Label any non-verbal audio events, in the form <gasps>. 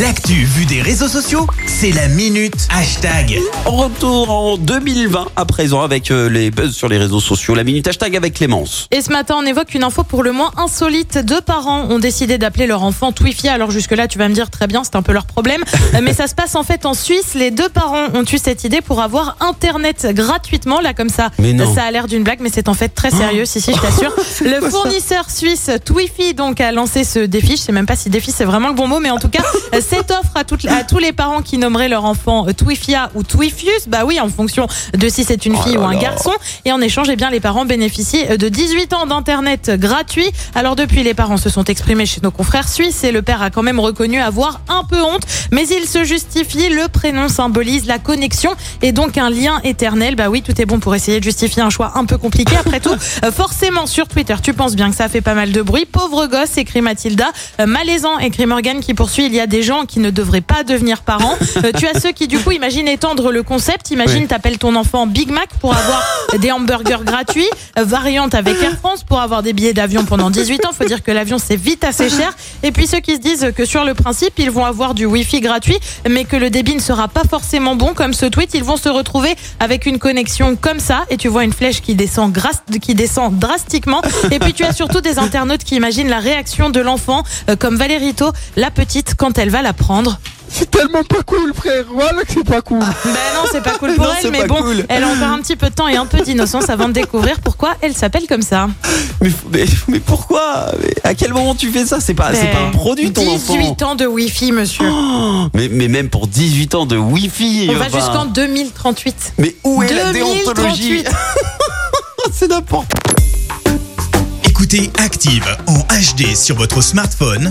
L'actu vue des réseaux sociaux, c'est la minute hashtag. Retour en 2020 à présent avec euh, les buzz sur les réseaux sociaux. La minute hashtag avec Clémence. Et ce matin, on évoque une info pour le moins insolite. Deux parents ont décidé d'appeler leur enfant Twifi. Alors jusque-là, tu vas me dire très bien, c'est un peu leur problème. <laughs> Mais ça se passe en fait en Suisse. Les deux parents ont eu cette idée pour avoir Internet gratuitement. Là, comme ça, Mais non. ça a l'air d'une blague, mais c'est en fait très sérieux. <gasps> Si, si, je t'assure. <laughs> Le fournisseur suisse Twifi donc a lancé ce défi. Je sais même pas si défi c'est vraiment le bon mot, mais en tout cas, <laughs> cette offre à, toutes- à tous les parents qui nommeraient leur enfant Twifia ou Twifius, bah oui, en fonction de si c'est une fille Oh là ou un là. garçon. Et en échange, eh bien, les parents bénéficient de 18 ans d'internet gratuit. Alors depuis, les parents se sont exprimés chez nos confrères suisses et le père a quand même reconnu avoir un peu honte, mais il se justifie. Le prénom symbolise la connexion et donc un lien éternel. Bah oui, tout est bon pour essayer de justifier un choix un peu compliqué. Après tout, euh, forcément sur Twitter, tu penses bien que ça fait pas mal de bruit. Pauvre gosse, écrit Mathilda. Euh, malaisant, écrit Morgan qui poursuit. Il y a des gens qui ne devraient pas devenir parents. Euh, tu as ceux qui du coup imaginent étendre le concept. Imagine, Oui. t'appelles ton enfant Big Mac pour avoir des hamburgers gratuits, euh, variante avec Air France pour avoir des billets d'avion pendant 18 ans. Faut dire que l'avion c'est vite assez cher. Et puis ceux qui se disent que sur le principe ils vont avoir du Wi-Fi gratuit, mais que le débit ne sera pas forcément bon, comme ce tweet, ils vont se retrouver avec une connexion comme ça. Et tu vois une flèche qui descend, gras- qui descend drastiquement. Et puis tu as surtout des internautes qui imaginent la réaction de l'enfant, euh, comme Valérito, la petite, quand elle va la prendre. C'est tellement pas cool, frère. Voilà que c'est pas cool. Ben non, c'est pas cool pour <laughs> Non, elle, mais bon, cool. elle a encore un petit peu de temps et un peu d'innocence avant de découvrir pourquoi elle s'appelle comme ça. Mais, mais, mais pourquoi? Mais À quel moment tu fais ça? C'est pas, c'est Ben, pas un produit ton 18 enfant. ans de Wi-Fi, monsieur. Oh, mais, mais même pour 18 ans de Wi-Fi. On va jusqu'en 2038. Mais où est la 2038. déontologie <laughs> C'est n'importe Écoutez Active en HD sur votre smartphone,